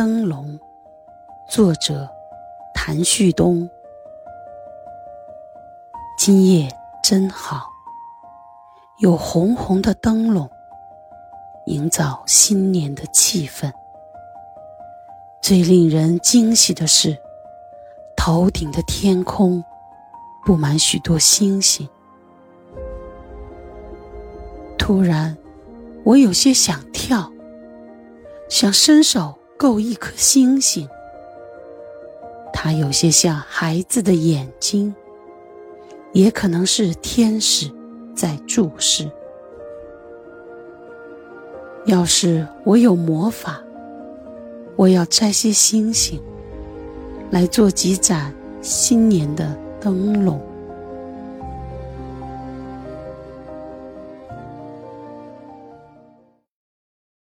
灯笼，作者谭旭东。今夜真好，有红红的灯笼，营造新年的气氛。最令人惊喜的是，头顶的天空布满许多星星。突然，我有些想跳，想伸手够一颗星星。它有些像孩子的眼睛，也可能是天使在注视。要是我有魔法，我要摘些星星，来做几盏新年的灯笼。